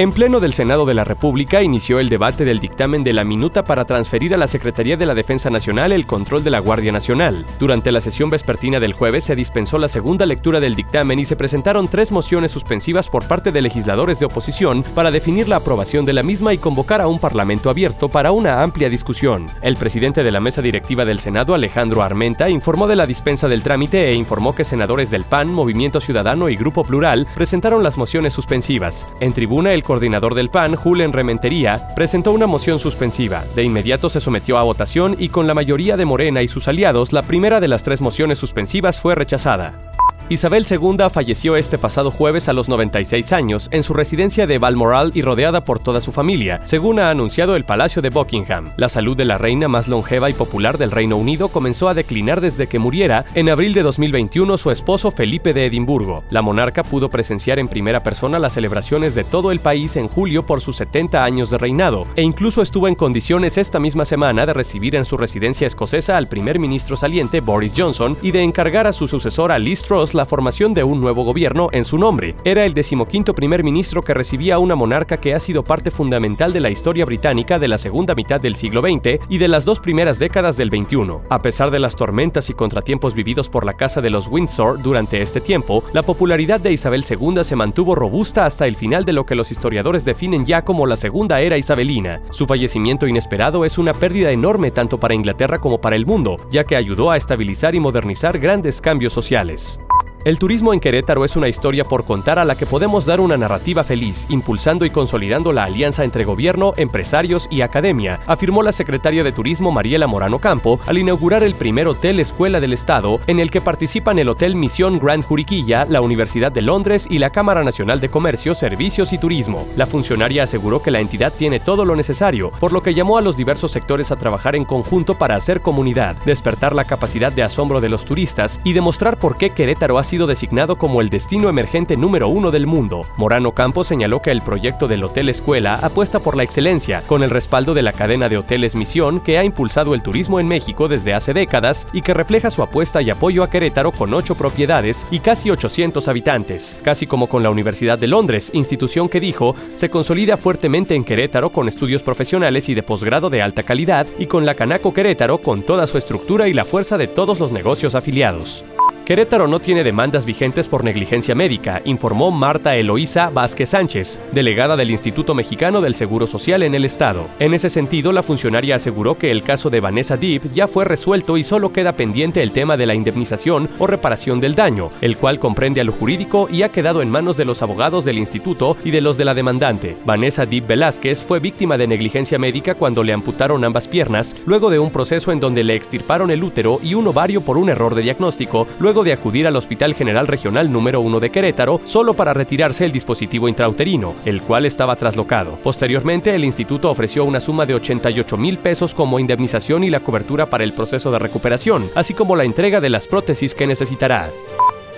En pleno del Senado de la República inició el debate del dictamen de la minuta para transferir a la Secretaría de la Defensa Nacional el control de la Guardia Nacional. Durante la sesión vespertina del jueves se dispensó la segunda lectura del dictamen y se presentaron tres mociones suspensivas por parte de legisladores de oposición para definir la aprobación de la misma y convocar a un parlamento abierto para una amplia discusión. El presidente de la mesa directiva del Senado, Alejandro Armenta, informó de la dispensa del trámite e informó que senadores del PAN, Movimiento Ciudadano y Grupo Plural presentaron las mociones suspensivas. En tribuna, el coordinador del PAN, Julen Rementería, presentó una moción suspensiva. De inmediato se sometió a votación y con la mayoría de Morena y sus aliados, la primera de las tres mociones suspensivas fue rechazada. Isabel II falleció este pasado jueves a los 96 años en su residencia de Balmoral y rodeada por toda su familia, según ha anunciado el Palacio de Buckingham. La salud de la reina más longeva y popular del Reino Unido comenzó a declinar desde que muriera en abril de 2021 su esposo Felipe de Edimburgo. La monarca pudo presenciar en primera persona las celebraciones de todo el país en julio por sus 70 años de reinado, e incluso estuvo en condiciones esta misma semana de recibir en su residencia escocesa al primer ministro saliente Boris Johnson y de encargar a su sucesora Liz Truss la formación de un nuevo gobierno en su nombre. Era el decimoquinto primer ministro que recibía una monarca que ha sido parte fundamental de la historia británica de la segunda mitad del siglo XX y de las dos primeras décadas del XXI. A pesar de las tormentas y contratiempos vividos por la Casa de los Windsor durante este tiempo, la popularidad de Isabel II se mantuvo robusta hasta el final de lo que los historiadores definen ya como la segunda era isabelina. Su fallecimiento inesperado es una pérdida enorme tanto para Inglaterra como para el mundo, ya que ayudó a estabilizar y modernizar grandes cambios sociales. El turismo en Querétaro es una historia por contar a la que podemos dar una narrativa feliz, impulsando y consolidando la alianza entre gobierno, empresarios y academia, afirmó la secretaria de Turismo Mariela Morano Campo al inaugurar el primer hotel escuela del Estado, en el que participan el Hotel Misión Grand Juriquilla, la Universidad de Londres y la Cámara Nacional de Comercio, Servicios y Turismo. La funcionaria aseguró que la entidad tiene todo lo necesario, por lo que llamó a los diversos sectores a trabajar en conjunto para hacer comunidad, despertar la capacidad de asombro de los turistas y demostrar por qué Querétaro ha sido designado como el destino emergente número uno del mundo. Morano Campos señaló que el proyecto del Hotel Escuela apuesta por la excelencia, con el respaldo de la cadena de hoteles Misión que ha impulsado el turismo en México desde hace décadas y que refleja su apuesta y apoyo a Querétaro con ocho propiedades y casi 800 habitantes, casi como con la Universidad de Londres, institución que dijo se consolida fuertemente en Querétaro con estudios profesionales y de posgrado de alta calidad y con la Canaco Querétaro con toda su estructura y la fuerza de todos los negocios afiliados. Querétaro no tiene demandas vigentes por negligencia médica, informó Marta Eloísa Vázquez Sánchez, delegada del Instituto Mexicano del Seguro Social en el Estado. En ese sentido, la funcionaria aseguró que el caso de Vanessa Deep ya fue resuelto y solo queda pendiente el tema de la indemnización o reparación del daño, el cual comprende a lo jurídico y ha quedado en manos de los abogados del instituto y de los de la demandante. Vanessa Deep Velázquez fue víctima de negligencia médica cuando le amputaron ambas piernas, luego de un proceso en donde le extirparon el útero y un ovario por un error de diagnóstico, luego de acudir al Hospital General Regional número 1 de Querétaro solo para retirarse el dispositivo intrauterino, el cual estaba traslocado. Posteriormente, el instituto ofreció una suma de 88 mil pesos como indemnización y la cobertura para el proceso de recuperación, así como la entrega de las prótesis que necesitará.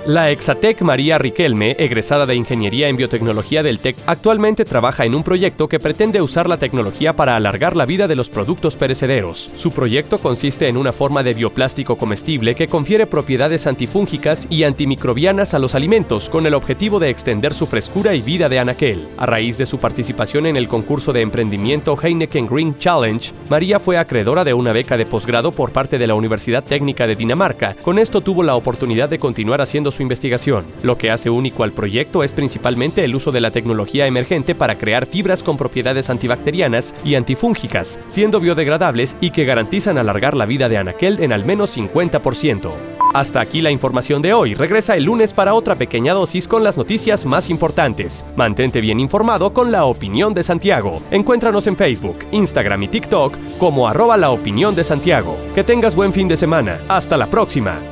La Exatec María Riquelme, egresada de Ingeniería en Biotecnología del TEC, actualmente trabaja en un proyecto que pretende usar la tecnología para alargar la vida de los productos perecederos. Su proyecto consiste en una forma de bioplástico comestible que confiere propiedades antifúngicas y antimicrobianas a los alimentos con el objetivo de extender su frescura y vida de anaquel. A raíz de su participación en el concurso de emprendimiento Heineken Green Challenge, María fue acreedora de una beca de posgrado por parte de la Universidad Técnica de Dinamarca. Con esto tuvo la oportunidad de continuar haciendo su investigación. Lo que hace único al proyecto es principalmente el uso de la tecnología emergente para crear fibras con propiedades antibacterianas y antifúngicas, siendo biodegradables y que garantizan alargar la vida de anaquel en al menos 50%. Hasta aquí la información de hoy. Regresa el lunes para otra pequeña dosis con las noticias más importantes. Mantente bien informado con la opinión de Santiago. Encuéntranos en Facebook, Instagram y TikTok como arroba la opinión de Santiago. Que tengas buen fin de semana. Hasta la próxima.